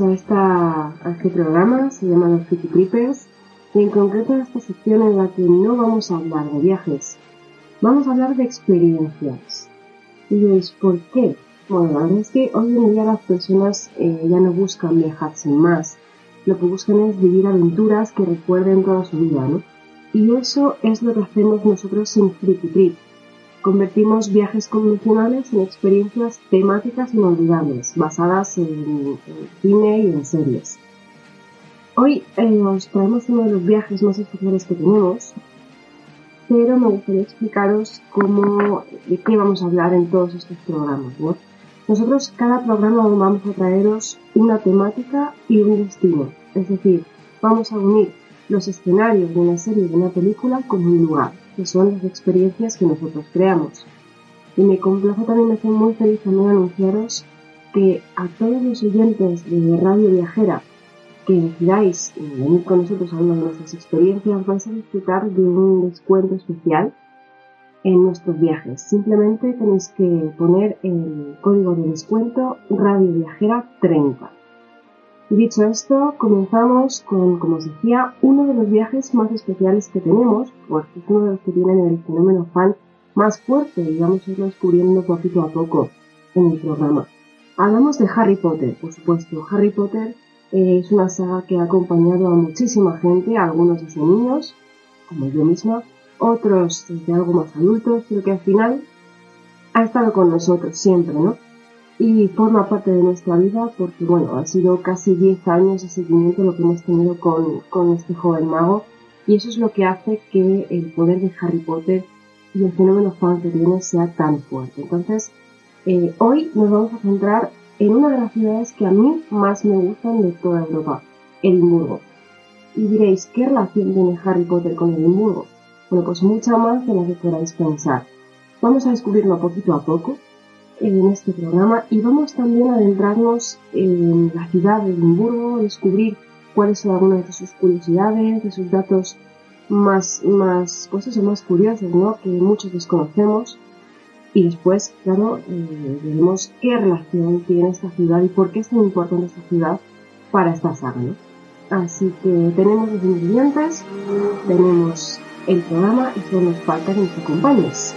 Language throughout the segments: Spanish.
A, esta, este programa, se llama Los City Creepers, y en concreto a esta sección en la que no vamos a hablar de viajes, vamos a hablar de experiencias. Y diréis, ¿por qué? Bueno, la verdad es que hoy en día las personas eh, ya no buscan viajar sin más, lo que buscan es vivir aventuras que recuerden toda su vida, ¿no? Y eso es lo que hacemos nosotros en Freaky Trip, Convertimos viajes convencionales en experiencias temáticas inolvidables, basadas en, cine y en series. Hoy eh, os traemos uno de los viajes más especiales que tenemos, pero me gustaría explicaros cómo, de qué vamos a hablar en todos estos programas. Nosotros cada programa vamos a traeros una temática y un destino, es decir, vamos a unir los escenarios de una serie de una película con un lugar que son las experiencias que nosotros creamos. Y me complace también, hace muy feliz también anunciaros que a todos los oyentes de Radio Viajera que decidáis venir con nosotros a una de nuestras experiencias, vais a disfrutar de un descuento especial en nuestros viajes. Simplemente tenéis que poner el código de descuento Radio Viajera 30. Y dicho esto, comenzamos con, como os decía, uno de los viajes más especiales que tenemos, porque es uno de los que tienen el fenómeno fan más fuerte y vamos a irlo descubriendo poquito a poco en el programa. Hablamos de Harry Potter, por supuesto. Harry Potter eh, es una saga que ha acompañado a muchísima gente, algunos desde niños, como yo misma, otros desde algo más adultos, pero que al final ha estado con nosotros siempre, ¿no? Y forma parte de nuestra vida porque, bueno, ha sido casi 10 años de seguimiento lo que hemos tenido con, con este joven mago y eso es lo que hace que el poder de Harry Potter y el fenómeno fan que tiene sea tan fuerte. Entonces, eh, hoy nos vamos a centrar en una de las ciudades que a mí más me gustan de toda Europa, Edimburgo. Y diréis, ¿qué relación tiene Harry Potter con Edimburgo? Bueno, pues mucha más de la que queráis pensar. Vamos a descubrirlo poquito a poco en este programa y vamos también a adentrarnos en la ciudad de Edimburgo, descubrir cuáles son algunas de sus curiosidades, de sus datos más, más, pues más curiosos, ¿no? Que muchos desconocemos. Y después, claro, eh, veremos qué relación tiene esta ciudad y por qué es tan importante esta ciudad para esta saga, ¿no? Así que tenemos los ingredientes, tenemos el programa y solo nos falta que nos.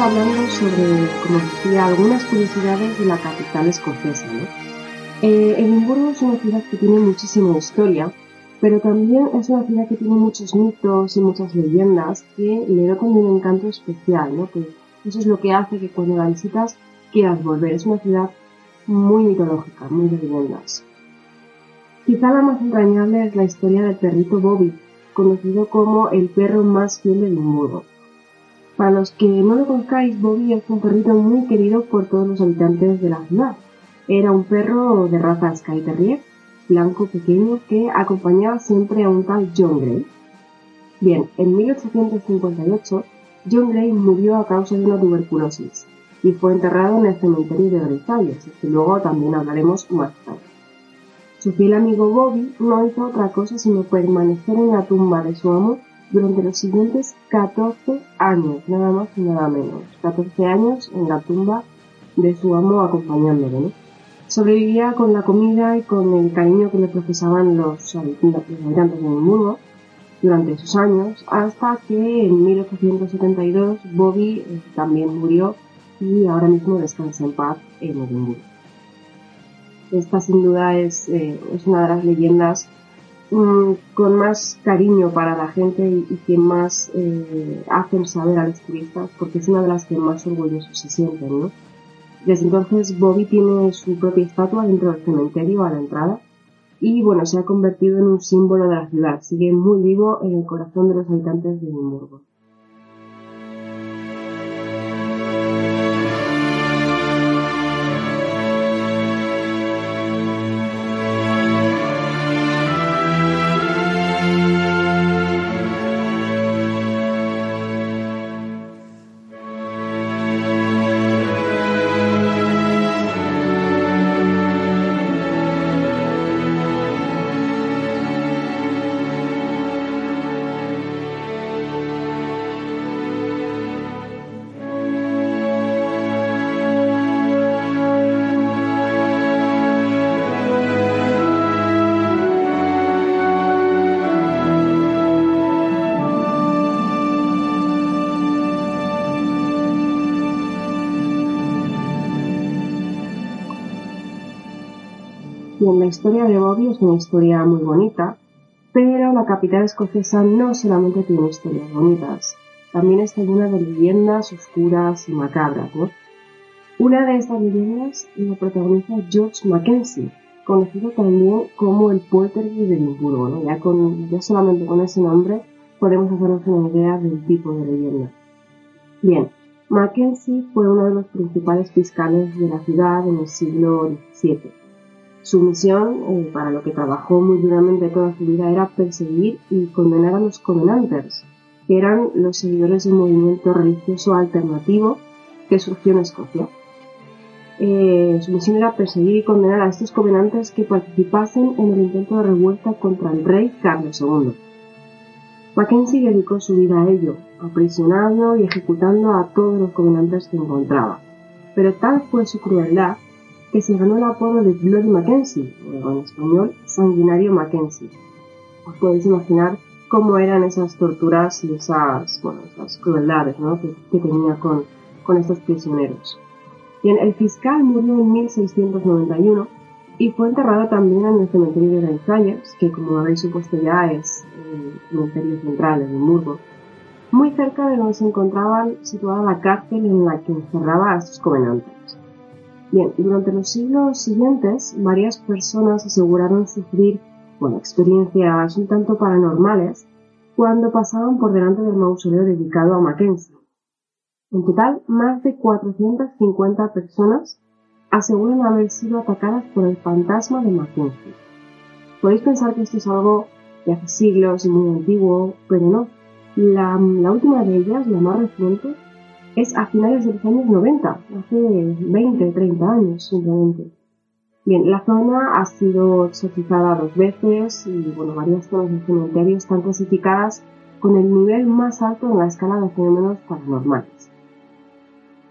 Hablando sobre, como decía, algunas curiosidades de la capital escocesa. ¿no? Eh, Edimburgo es una ciudad que tiene muchísima historia pero también es una ciudad que tiene muchos mitos y muchas leyendas que le dotan de un encanto especial, ¿no? Que eso es lo que hace que cuando la visitas quieras volver. Es una ciudad muy mitológica, muy de leyendas. Quizá la más entrañable es la historia del perrito Bobby, conocido como el perro más fiel de Edimburgo. Para los que no lo conozcáis, Bobby es un perrito muy querido por todos los habitantes de la ciudad. Era un perro de raza Sky Terrier blanco pequeño que acompañaba siempre a un tal John Gray. Bien, en 1858 John Gray murió a causa de una tuberculosis y fue enterrado en el cementerio de Versalles, que luego también hablaremos más tarde. Su fiel amigo Bobby no hizo otra cosa sino permanecer en la tumba de su amo durante los siguientes 14 años, nada más y nada menos. 14 años en la tumba de su amo acompañándole. Sobrevivía con la comida y con el cariño que le profesaban los habitantes de Edimburgo durante esos años, hasta que en 1872 Bobby eh, también murió y ahora mismo descansa en paz en Edimburgo. Esta sin duda es, eh, es una de las leyendas mm, con más cariño para la gente y, que más eh, hacen saber a los turistas porque es una de las que más orgullosos se sienten, ¿no? Desde entonces Bobby tiene su propia estatua dentro del cementerio a la entrada y bueno, se ha convertido en un símbolo de la ciudad, sigue muy vivo en el corazón de los habitantes de Edimburgo. Historia de Bobby es una historia muy bonita, pero la capital escocesa no solamente tiene historias bonitas, también está llena de leyendas oscuras y macabras. Una de estas leyendas la protagoniza George Mackenzie, conocido también como el Poltergeist de Edimburgo. Ya, con, ya solamente con ese nombre podemos hacernos una idea del tipo de leyenda. Bien, Mackenzie fue uno de los principales fiscales de la ciudad en el siglo XVII su misión, eh, para lo que trabajó muy duramente toda su vida, era perseguir y condenar a los Covenanters, que eran los seguidores de un movimiento religioso alternativo que surgió en Escocia. Eh, su misión era perseguir y condenar a estos Covenanters que participasen en el intento de revuelta contra el rey Carlos II. Mackenzie dedicó su vida a ello, aprisionando y ejecutando a todos los Covenanters que encontraba. Pero tal fue su crueldad que se ganó el apodo de Bloody Mackenzie, o en español, Sanguinario Mackenzie. Os podéis imaginar cómo eran esas torturas y esas, bueno, esas crueldades que, tenía con, estos prisioneros. Bien, el fiscal murió en 1691 y fue enterrado también en el cementerio de Greyfriars, que como habéis supuesto ya es el cementerio central de Edimburgo, muy cerca de donde se encontraba situada la cárcel en la que encerraba a sus covenantes. Bien, durante los siglos siguientes, varias personas aseguraron sufrir, bueno, experiencias un tanto paranormales cuando pasaban por delante del mausoleo dedicado a Mackenzie. En total, más de 450 personas aseguran haber sido atacadas por el fantasma de Mackenzie. Podéis pensar que esto es algo de hace siglos y muy antiguo, pero no. La, la última de ellas, la más reciente, es a finales de los años 90, hace 20, 30 años simplemente. Bien, la zona ha sido exorcizada dos veces y bueno, varias zonas del cementerio están clasificadas con el nivel más alto en la escala de fenómenos paranormales.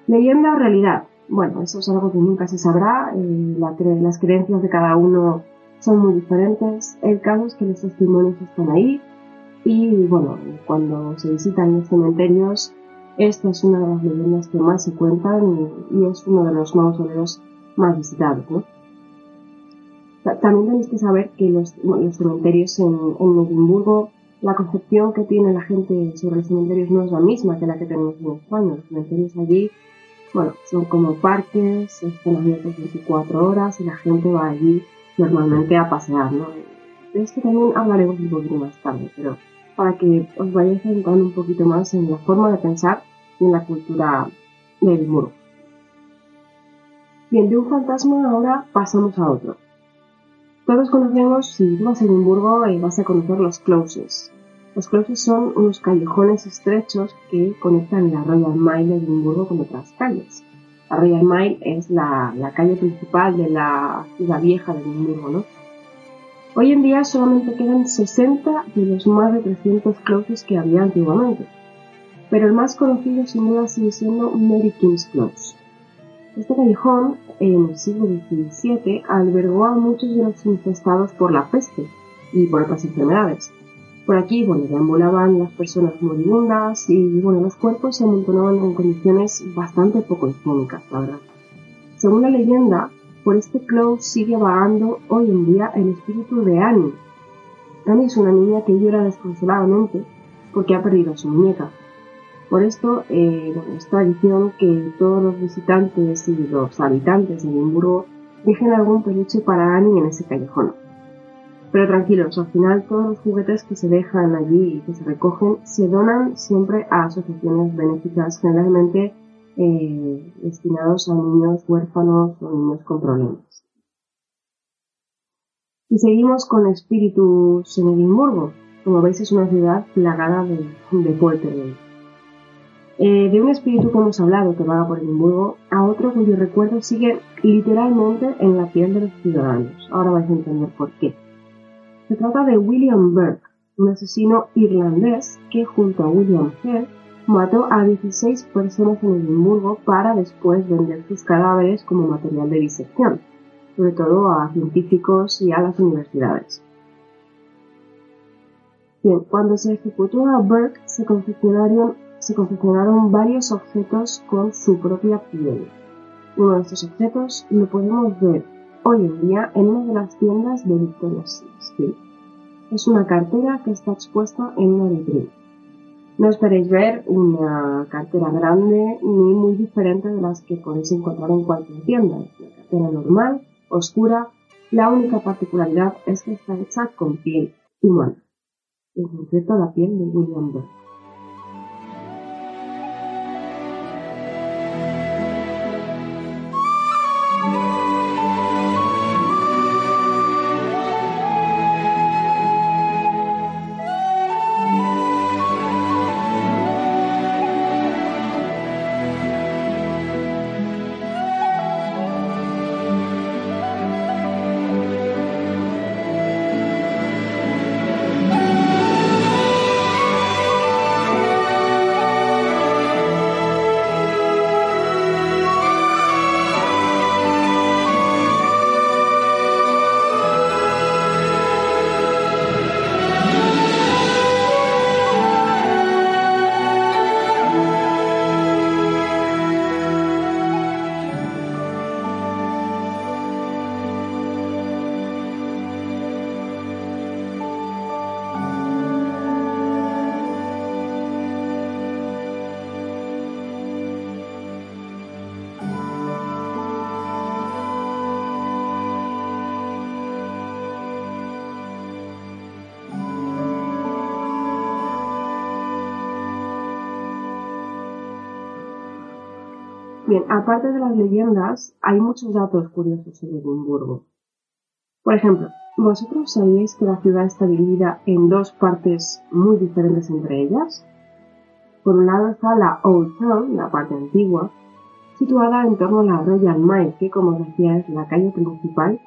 Leyenda o realidad. Bueno, eso es algo que nunca se sabrá, eh, las creencias de cada uno son muy diferentes, el caso es que los testimonios están ahí y bueno, cuando se visitan los cementerios esta es una de las leyendas que más se cuentan y, es uno de los mausoleos más visitados. También tenéis que saber que los, cementerios en, Edimburgo, la concepción que tiene la gente sobre los cementerios no es la misma que la que tenemos en España. Los cementerios allí, bueno, son como parques, están abiertos 24 horas y la gente va allí normalmente a pasear, ¿no? Esto también hablaremos un poquito más tarde, pero para que os vayáis entrando un poquito más en la forma de pensar y en la cultura de Edimburgo. Bien, de un fantasma ahora pasamos a otro. Todos conocemos, si vas a Edimburgo, vas a conocer los closes. Los closes son unos callejones estrechos que conectan la Royal Mile de Edimburgo con otras calles. La Royal Mile es la, calle principal de la ciudad vieja de Edimburgo, ¿no? Hoy en día solamente quedan 60 de los más de 300 closes que había antiguamente, pero el más conocido sin duda sigue siendo Mary King's Close. Este callejón, en el siglo XVII, albergó a muchos de los infestados por la peste y por otras enfermedades. Por aquí, bueno, deambulaban las personas moribundas y, bueno, los cuerpos se amontonaban en condiciones bastante poco higiénicas, la verdad. Según la leyenda, por este close sigue vagando hoy en día el espíritu de Annie. Annie es una niña que llora desconsoladamente porque ha perdido a su muñeca. Por esto, eh, bueno, es tradición que todos los visitantes y los habitantes de Edimburgo dejen algún peluche para Annie en ese callejón. Pero tranquilos, al final todos los juguetes que se dejan allí y que se recogen se donan siempre a asociaciones benéficas, generalmente eh, destinados a niños huérfanos o niños con problemas. Y seguimos con espíritus en Edimburgo. Como veis es una ciudad plagada de, de poltergeist. Eh, de un espíritu que hemos hablado que vaga por Edimburgo a otro cuyo recuerdo sigue literalmente en la piel de los ciudadanos. Ahora vais a entender por qué. Se trata de William Burke, un asesino irlandés que junto a William Hare mató a 16 personas en Edimburgo para después vender sus cadáveres como material de disección, sobre todo a científicos y a las universidades. Bien, cuando se ejecutó a Burke se confeccionaron se confeccionaron varios objetos con su propia piel. Uno de estos objetos lo podemos ver hoy en día en una de las tiendas de Victoria's Street. Es una cartera que está expuesta en una vitrina. No esperéis ver una cartera grande ni muy diferente de las que podéis encontrar en cualquier tienda. Es una cartera normal, oscura. La única particularidad es que está hecha con piel humana, en concreto la piel de William Burke. Aparte de las leyendas, hay muchos datos curiosos sobre Edimburgo. Por ejemplo, ¿vosotros sabíais que la ciudad está dividida en dos partes muy diferentes entre ellas? Por un lado está la Old Town, la parte antigua, situada en torno a la Royal Mile, que como decía es la calle principal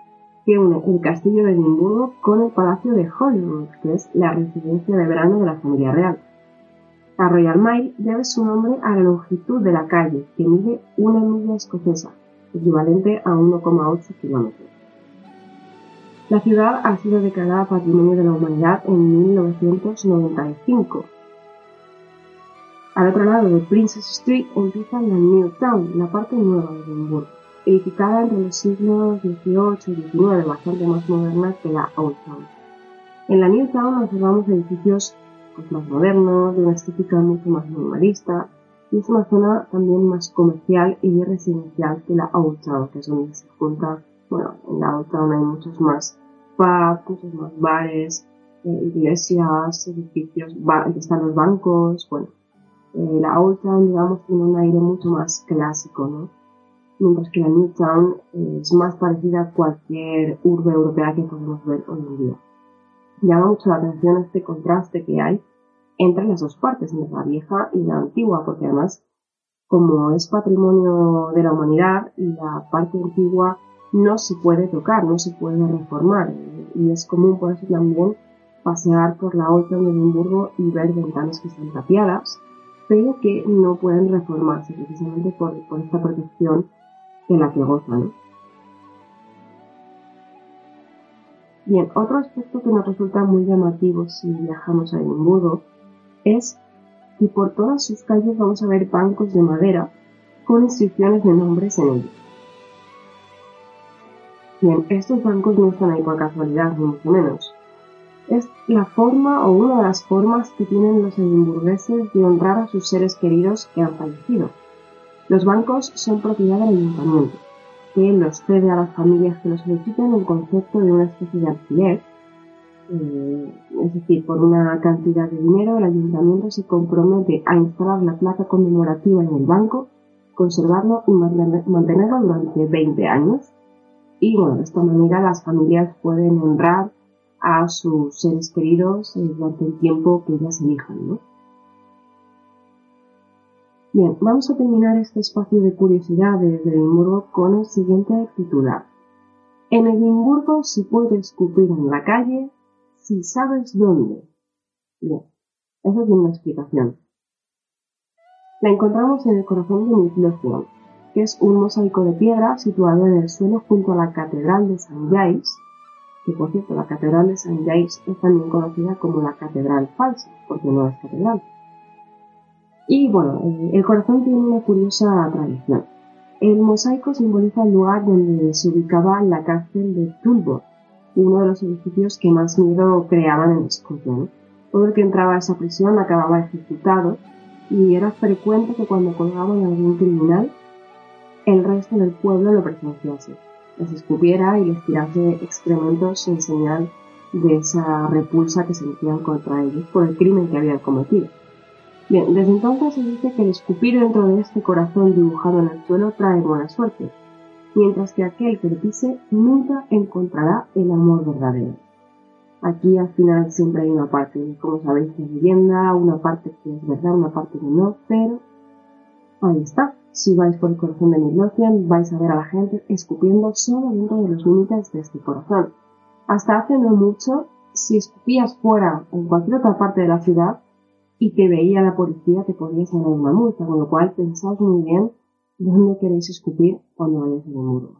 que une el castillo de Edimburgo con el palacio de Holyrood, que es la residencia de verano de la familia real. La Royal Mile debe su nombre a la longitud de la calle, que mide una milla escocesa, equivalente a 1,8 kilómetros. La ciudad ha sido declarada Patrimonio de la Humanidad en 1995. Al otro lado de Princess Street empieza la New Town, la parte nueva de Edimburgo. edificada entre los siglos XVIII y XIX, bastante más moderna que la Old Town. En la New Town observamos edificios pues, más modernos, de una estética mucho más minimalista, y es una zona también más comercial y residencial que la Old que es donde se junta, bueno, en la Old hay muchos más pubs, muchos más bares, eh, iglesias, edificios, están los bancos, bueno, eh, la Old Town, digamos, tiene un aire mucho más clásico, ¿no? Mientras que la New Town eh, es más parecida a cualquier urbe europea que podemos ver hoy en día. Llama mucho la atención este contraste que hay entre las dos partes, entre la vieja y la antigua, porque además, como es patrimonio de la humanidad la parte antigua no se puede tocar, no se puede reformar, y es común por eso también pasear por la Old Town de Edimburgo y ver ventanas que están tapiadas, pero que no pueden reformarse precisamente por, esta protección de la que gozan. Bien, otro aspecto que nos resulta muy llamativo si viajamos a Edimburgo es que por todas sus calles vamos a ver bancos de madera con inscripciones de nombres en ellos. Bien, estos bancos no están ahí por casualidad, ni mucho menos es la forma o una de las formas que tienen los edimburgueses de honrar a sus seres queridos que han fallecido. Los bancos son propiedad del ayuntamiento, que los cede a las familias que los soliciten en concepto de una especie de alquiler, eh, es decir, por una cantidad de dinero el ayuntamiento se compromete a instalar la placa conmemorativa en el banco, conservarlo y mantenerlo durante 20 años. Y bueno, de esta manera las familias pueden honrar a sus seres queridos eh, durante el tiempo que ellas elijan, ¿no? Bien, vamos a terminar este espacio de curiosidades de Edimburgo con el siguiente titular. En Edimburgo se puede escupir en la calle si sabes dónde. Bien, eso tiene una explicación. La encontramos en el corazón de Midlothian, que es un mosaico de piedra situado en el suelo junto a la Catedral de St. Giles, que por cierto la Catedral de St. Giles es también conocida como la Catedral Falsa, porque no es catedral. Y bueno, eh, el corazón tiene una curiosa tradición. El mosaico simboliza el lugar donde se ubicaba la cárcel de Tulbor, uno de los edificios que más miedo creaban en Escocia. Todo el que entraba a esa prisión acababa ejecutado y era frecuente que cuando colgaban a algún criminal, el resto del pueblo lo presenciase les escupiera y les tirase excrementos en señal de esa repulsa que sentían contra ellos por el crimen que habían cometido. Bien, desde entonces se dice que el escupir dentro de este corazón dibujado en el suelo trae buena suerte, mientras que aquel que lo pise nunca encontrará el amor verdadero. Aquí al final siempre hay una parte, como sabéis, de leyenda, una parte que es verdad, una parte que no, pero ahí está. Si vais por el corazón de Midlothian, vais a ver a la gente escupiendo solo dentro de los límites de este corazón. Hasta hace no mucho, si escupías fuera en cualquier otra parte de la ciudad y te veía la policía, te podías dar una multa, con lo cual pensaos muy bien dónde queréis escupir cuando vayáis el muro.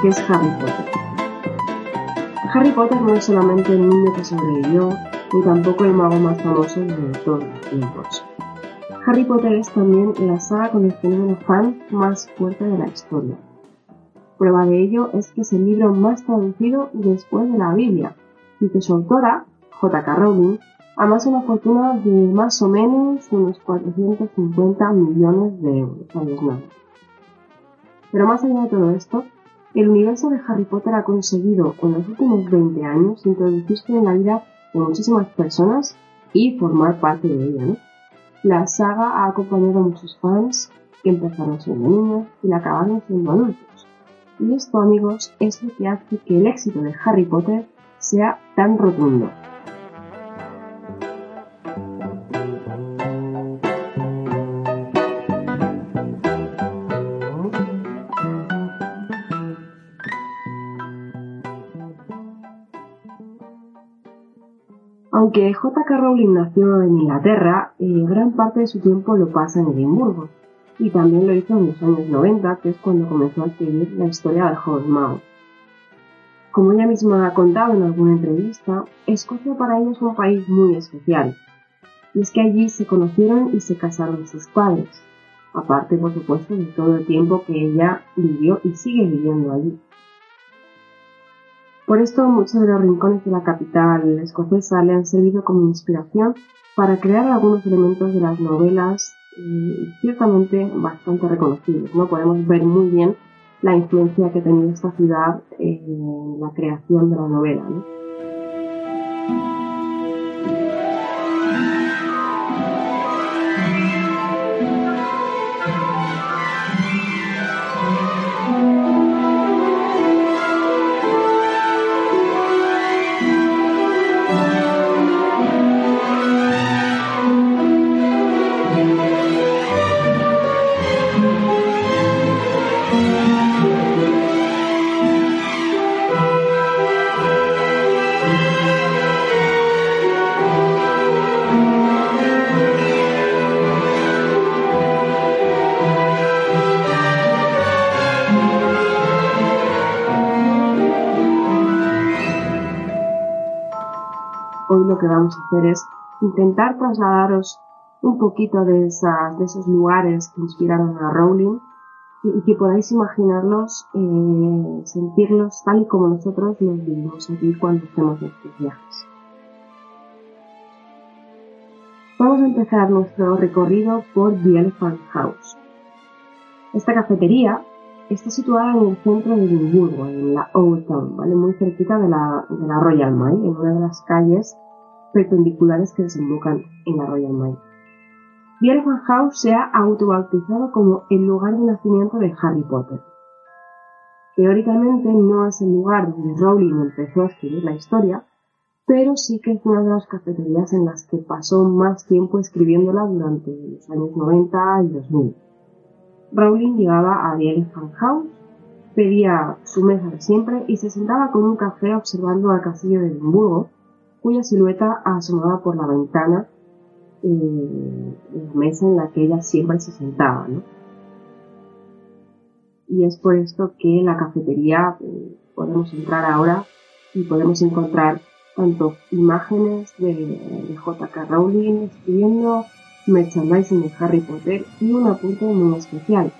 Que es Harry Potter. Harry Potter no es solamente el niño que sobrevivió, ni tampoco el mago más famoso de todos los tiempos. Harry Potter es también la saga con el fenómeno fan más fuerte de la historia. Prueba de ello es que es el libro más traducido después de la Biblia, y que su autora, J.K. Rowling, amasa una fortuna de más o menos unos 450 millones de euros. Pero más allá de todo esto, el universo de Harry Potter ha conseguido en los últimos 20 años introducirse en la vida de muchísimas personas y formar parte de ella. La saga ha acompañado a muchos fans que empezaron siendo niños y la acabaron siendo adultos. Y esto, amigos, es lo que hace que el éxito de Harry Potter sea tan rotundo. Aunque J.K. Rowling nació en Inglaterra, eh, gran parte de su tiempo lo pasa en Edimburgo, y también lo hizo en los años 90, que es cuando comenzó a escribir la historia de Hogwarts. Como ella misma ha contado en alguna entrevista, Escocia para ella es un país muy especial, y es que allí se conocieron y se casaron sus padres, aparte por supuesto de todo el tiempo que ella vivió y sigue viviendo allí. Por esto muchos de los rincones de la capital escocesa le han servido como inspiración para crear algunos elementos de las novelas eh, ciertamente bastante reconocibles. ¿no? Podemos ver muy bien la influencia que ha tenido esta ciudad en la creación de la novela. Hacer es intentar trasladaros un poquito de, esas, de esos lugares que inspiraron a Rowling y, que podáis imaginarlos, eh, sentirlos tal y como nosotros los vivimos aquí cuando hacemos nuestros viajes. Vamos a empezar nuestro recorrido por The Elephant House. Esta cafetería está situada en el centro de Edimburgo, en la Old Town, ¿vale? muy cerquita de la, de la Royal Mile, en una de las calles perpendiculares que desembocan en la Royal Mile. The House se ha autobautizado como el lugar de nacimiento de Harry Potter. Teóricamente no es el lugar donde Rowling empezó a escribir la historia, pero sí que es una de las cafeterías en las que pasó más tiempo escribiéndola durante los años 90 y 2000. Rowling llegaba a The Elephant House, pedía su mesa de siempre y se sentaba con un café observando al castillo de Edimburgo, cuya silueta asomaba por la ventana en la mesa en la que ella siempre se sentaba. ¿no? Y es por esto que en la cafetería eh, podemos entrar ahora y podemos encontrar tanto imágenes de, de J.K. Rowling escribiendo merchandising de Harry Potter y un apunte muy especial.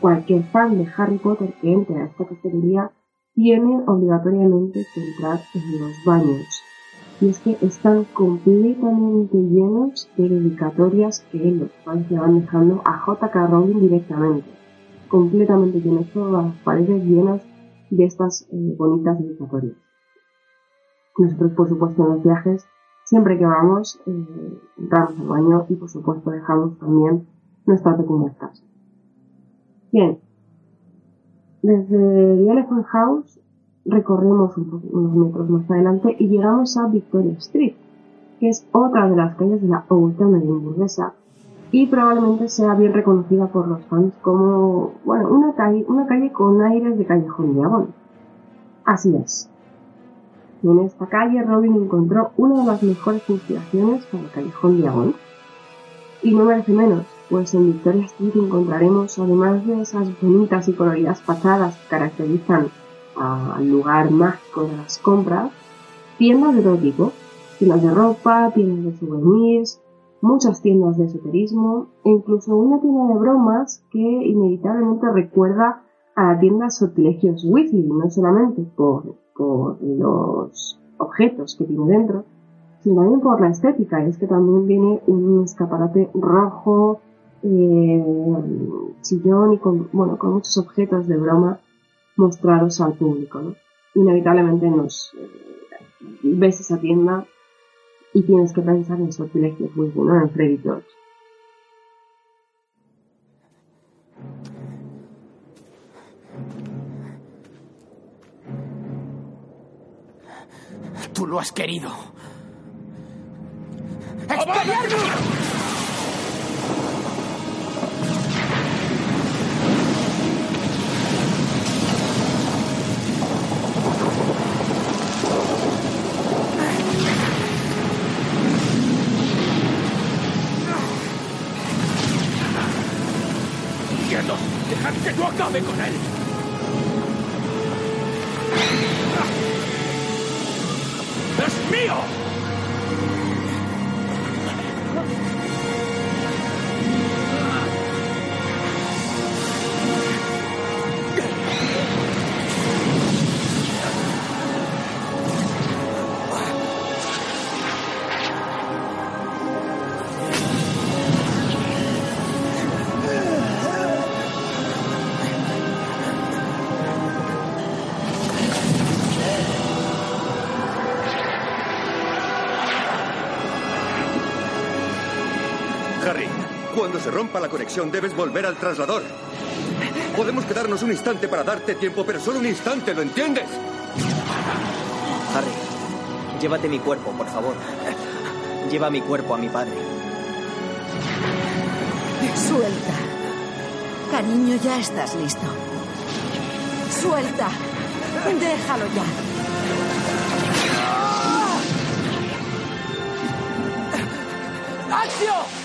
Cualquier fan de Harry Potter que entre a esta cafetería tiene obligatoriamente que entrar en los baños y es que están completamente llenos de dedicatorias que los fans le van dejando a J.K. Rowling directamente. Completamente llenos, todas las paredes llenas de estas eh, bonitas dedicatorias. Nosotros, por supuesto, en los viajes, siempre que vamos, eh, al baño y, por supuesto, dejamos también nuestra pequeña casa. Bien, desde The Elephant House recorremos unos metros más adelante y llegamos a Victoria Street, que es otra de las calles de la Old Town hamburguesa y probablemente sea bien reconocida por los fans como, bueno, una calle, una calle con aires de callejón diabólico. Así es. En esta calle Robin encontró una de las mejores inspiraciones para el callejón diabólico. Y no merece menos, pues en Victoria Street encontraremos, además de esas bonitas y coloridas fachadas que caracterizan al lugar mágico de las compras, tiendas de todo tiendas de ropa, tiendas de souvenirs, muchas tiendas de esoterismo e incluso una tienda de bromas que inevitablemente recuerda a la tienda Sortilegios Weasley, no solamente por, por los objetos que tiene dentro, sino también por la estética, es que también viene un escaparate rojo, eh, chillón y con, bueno, con muchos objetos de broma mostraros al público, ¿no? Inevitablemente nos eh, ves esa tienda y tienes que pensar en sortilegios muy ¿no? En Freddy George. Tú lo has querido. Ve con él. Se rompa la conexión, debes volver al traslador. Podemos quedarnos un instante para darte tiempo, pero solo un instante, ¿lo entiendes? Harry, llévate mi cuerpo, por favor. Lleva mi cuerpo a mi padre. Suelta. Cariño, ya estás listo. Suelta. Déjalo ya. ¡Acción!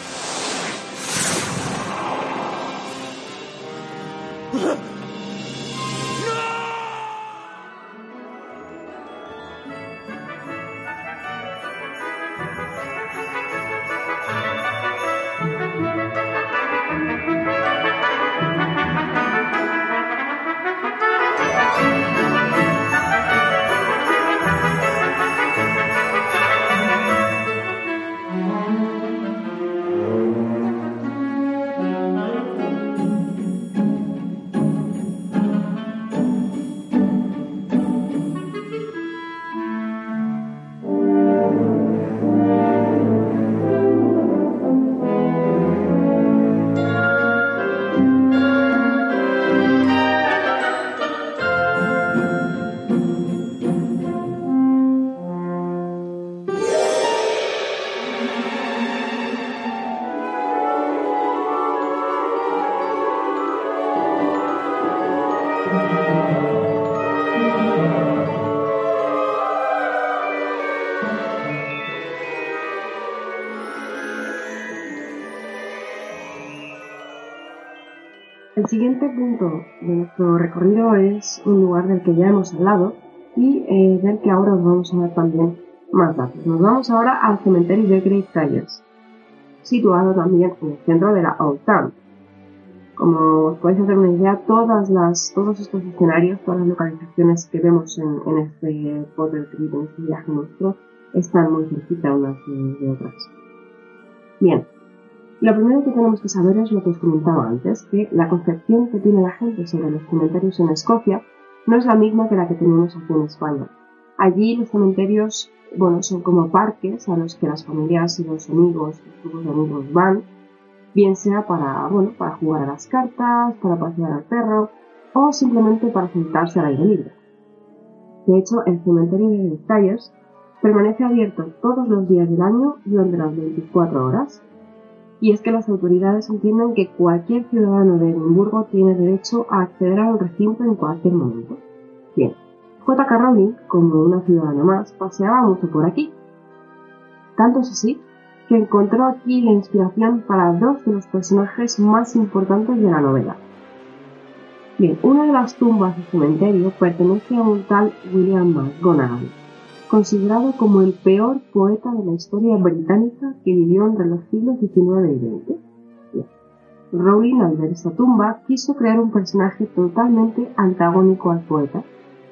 Siguiente punto de nuestro recorrido es un lugar del que ya hemos hablado y eh, del que ahora os vamos a dar también más datos. Nos vamos ahora al cementerio de Great Friars, situado también en el centro de la Old Town. Como os podéis hacer una idea, todas las, todos estos escenarios, todas las localizaciones que vemos en, este Potter Trip, en este viaje nuestro, están muy cerquita unas de otras. Bien, lo primero que tenemos que saber es lo que os comentaba antes, que la concepción que tiene la gente sobre los cementerios en Escocia no es la misma que la que tenemos aquí en España. Allí los cementerios, bueno, son como parques a los que las familias y los amigos, los grupos de amigos van, bien sea para, bueno, para jugar a las cartas, para pasear al perro o simplemente para sentarse al aire libre. De hecho, el cementerio de Talles permanece abierto todos los días del año durante las 24 horas y es que las autoridades entienden que cualquier ciudadano de Edimburgo tiene derecho a acceder al recinto en cualquier momento. Bien, J.K. Rowling, como una ciudadana más, paseaba mucho por aquí. Tanto es así que encontró aquí la inspiración para dos de los personajes más importantes de la novela. Bien, una de las tumbas del cementerio pertenece a un tal William McGonagall, considerado como el peor poeta de la historia británica que vivió entre los siglos XIX y XX. Rowling, al ver esta tumba, quiso crear un personaje totalmente antagónico al poeta,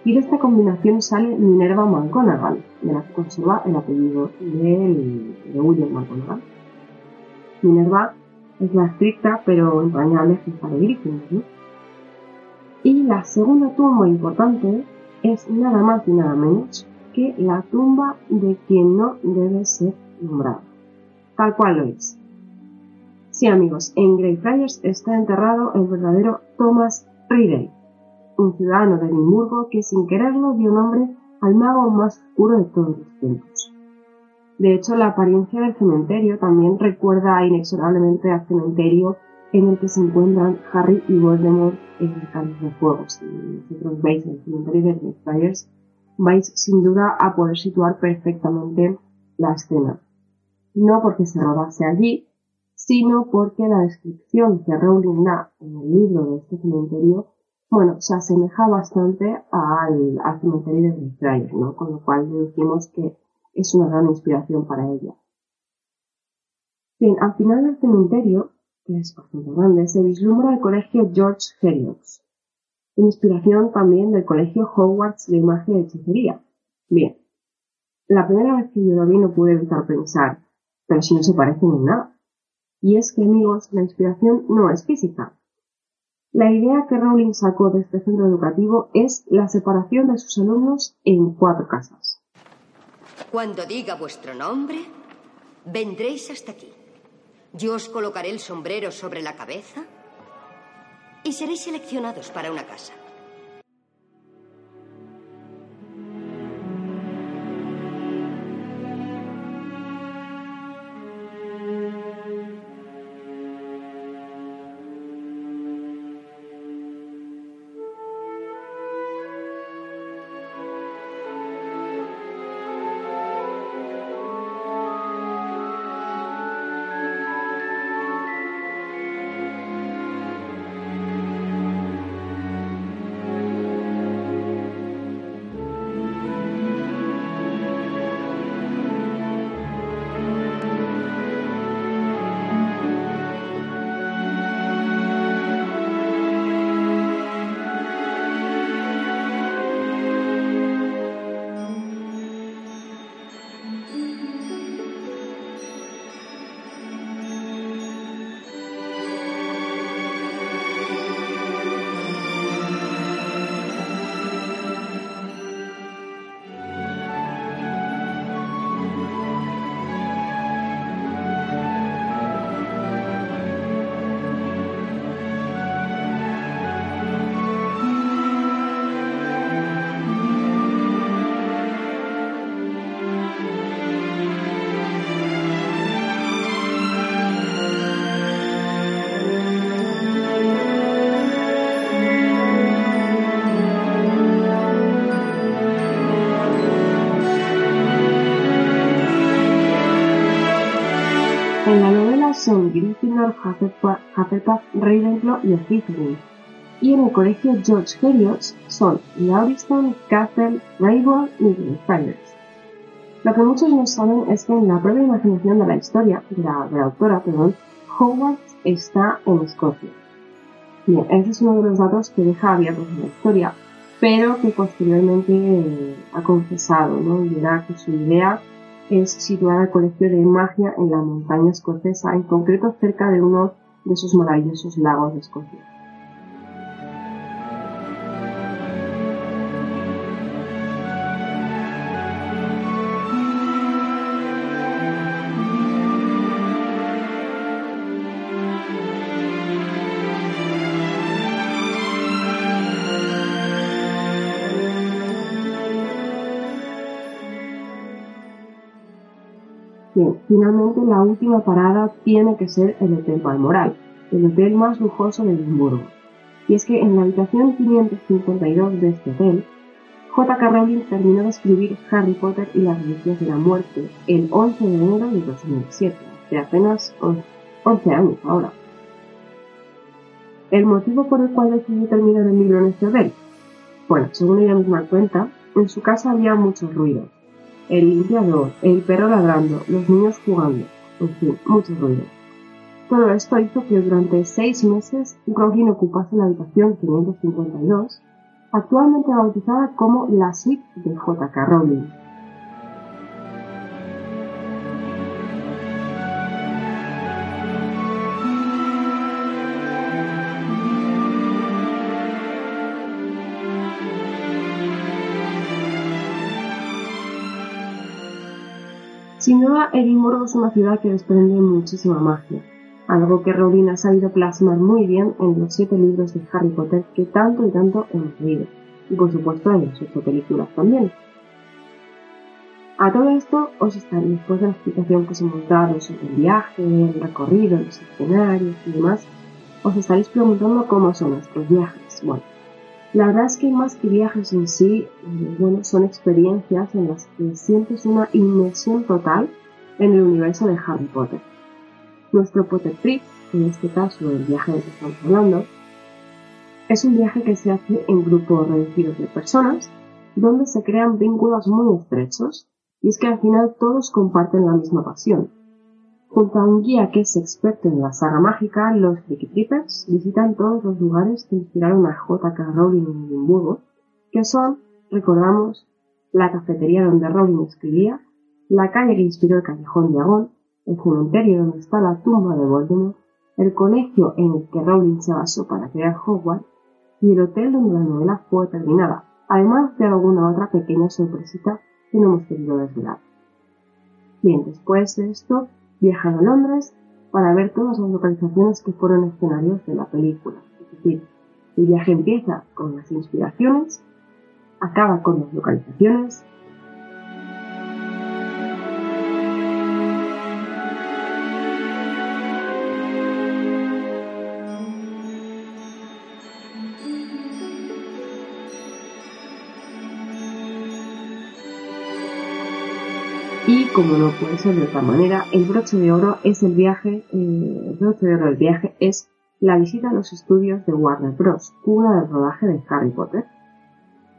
y de esta combinación sale Minerva McGonagall, de la que conserva el apellido de, William McGonagall. Minerva es la estricta pero entrañable jefa de Gryffindor. Y la segunda tumba importante es nada más y nada menos que la tumba de quien no debe ser nombrado. Tal cual lo es. Sí, amigos, en Greyfriars está enterrado el verdadero Thomas Ridley, un ciudadano de Edimburgo que sin quererlo dio nombre al mago más oscuro de todos los tiempos. De hecho, la apariencia del cementerio también recuerda inexorablemente al cementerio en el que se encuentran Harry y Voldemort en el Cáliz de Fuego. Si vosotros veis el cementerio de Greyfriars, vais sin duda a poder situar perfectamente la escena. No porque se rodase allí, sino porque la descripción que Rowling da en el libro de este cementerio, bueno, se asemeja bastante al, cementerio de Greyfriars, ¿no? Con lo cual deducimos que es una gran inspiración para ella. Bien, al final del cementerio, que es bastante grande, se vislumbra el colegio George Helios, inspiración también del colegio Hogwarts de magia y hechicería. Bien, la primera vez que yo lo vi no pude evitar pensar, pero si no se parecen en nada. Y es que, amigos, la inspiración no es física. La idea que Rowling sacó de este centro educativo es la separación de sus alumnos en cuatro casas. Cuando diga vuestro nombre, vendréis hasta aquí. Yo os colocaré el sombrero sobre la cabeza y seréis seleccionados para una casa. Hufflepuff, Ravenclaw y Slytherin. Y en el colegio George Helios son Lauriston, Castle, Ravenclaw y Greyfriars. Lo que muchos no saben es que en la propia imaginación de la historia, de la, autora, perdón, Hogwarts está en Escocia. Bien, ese es uno de los datos que deja abiertos en la historia, pero que posteriormente eh, ha confesado, ¿no? Y era que su idea es situada el Colegio de Magia en la montaña escocesa, en concreto cerca de uno de esos maravillosos lagos de Escocia. Finalmente la última parada tiene que ser el Hotel Balmoral, el hotel más lujoso de Edimburgo. Y es que en la habitación 552 de este hotel, J.K. Rowling terminó de escribir Harry Potter y las Reliquias de la Muerte el 11 de enero de 2007, de apenas 11 años ahora. ¿El motivo por el cual decidió terminar el libro en este hotel? Bueno, según ella misma cuenta, en su casa había muchos ruidos el limpiador, el perro ladrando, los niños jugando, en fin, mucho ruido. Todo esto hizo que durante seis meses Rowling ocupase la habitación 552, actualmente bautizada como la suite de J.K. Rowling. Sin duda, Edimburgo es una ciudad que desprende muchísima magia, algo que Rowling ha sabido plasmar muy bien en los siete libros de Harry Potter que tanto y tanto hemos leído, y por supuesto en las ocho películas también. A todo esto os estaré, después de la explicación que os hemos dado sobre el viaje, el recorrido, los escenarios y demás, os estaréis preguntando cómo son nuestros viajes. Bueno, la verdad es que más que viajes en sí, eh, bueno, son experiencias en las que sientes una inmersión total en el universo de Harry Potter. Nuestro Potter Trip, en este caso el viaje del que estamos hablando, es un viaje que se hace en grupos reducidos de personas, donde se crean vínculos muy estrechos, y es que al final todos comparten la misma pasión. Junto a un guía que es experto en la saga mágica, los Trippers visitan todos los lugares que inspiraron a J.K. Rowling en Edimburgo, que son, recordamos, la cafetería donde Rowling escribía, la calle que inspiró el Callejón de Agón, el cementerio donde está la tumba de Voldemort, el colegio en el que Rowling se basó para crear Hogwarts y el hotel donde la novela fue terminada, además de alguna otra pequeña sorpresita que no hemos querido desvelar. Bien, después de esto, viajan a Londres para ver todas las localizaciones que fueron escenarios de la película. Es decir, el viaje empieza con las inspiraciones, acaba con las localizaciones como no puede ser de otra manera, el broche de oro es el viaje, eh, el broche de oro del viaje es la visita a los estudios de Warner Bros., cuna del rodaje de Harry Potter.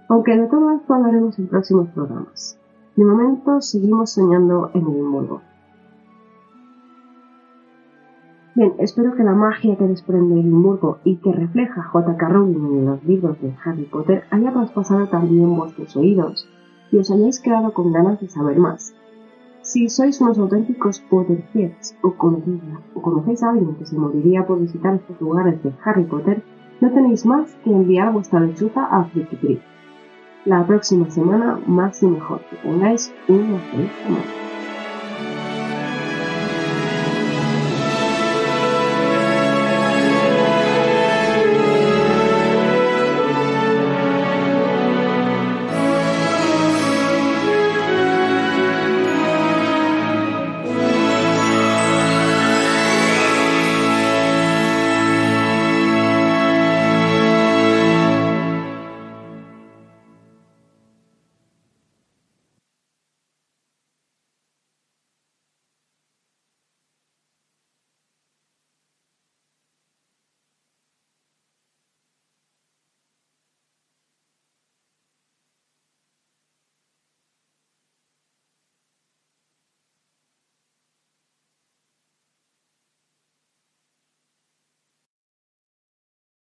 Aunque de todo esto hablaremos en próximos programas. De momento seguimos soñando en Edimburgo. Bien, espero que la magia que desprende Edimburgo y que refleja J.K. Rowling en los libros de Harry Potter haya traspasado también vuestros oídos y os hayáis quedado con ganas de saber más. Si sois unos auténticos Potterheads o conocéis, o conocéis a alguien que se moriría por visitar estos lugares de Harry Potter, no tenéis más que enviar vuestra lechuza a Friki La próxima semana más y mejor. Que tengáis una feliz semana.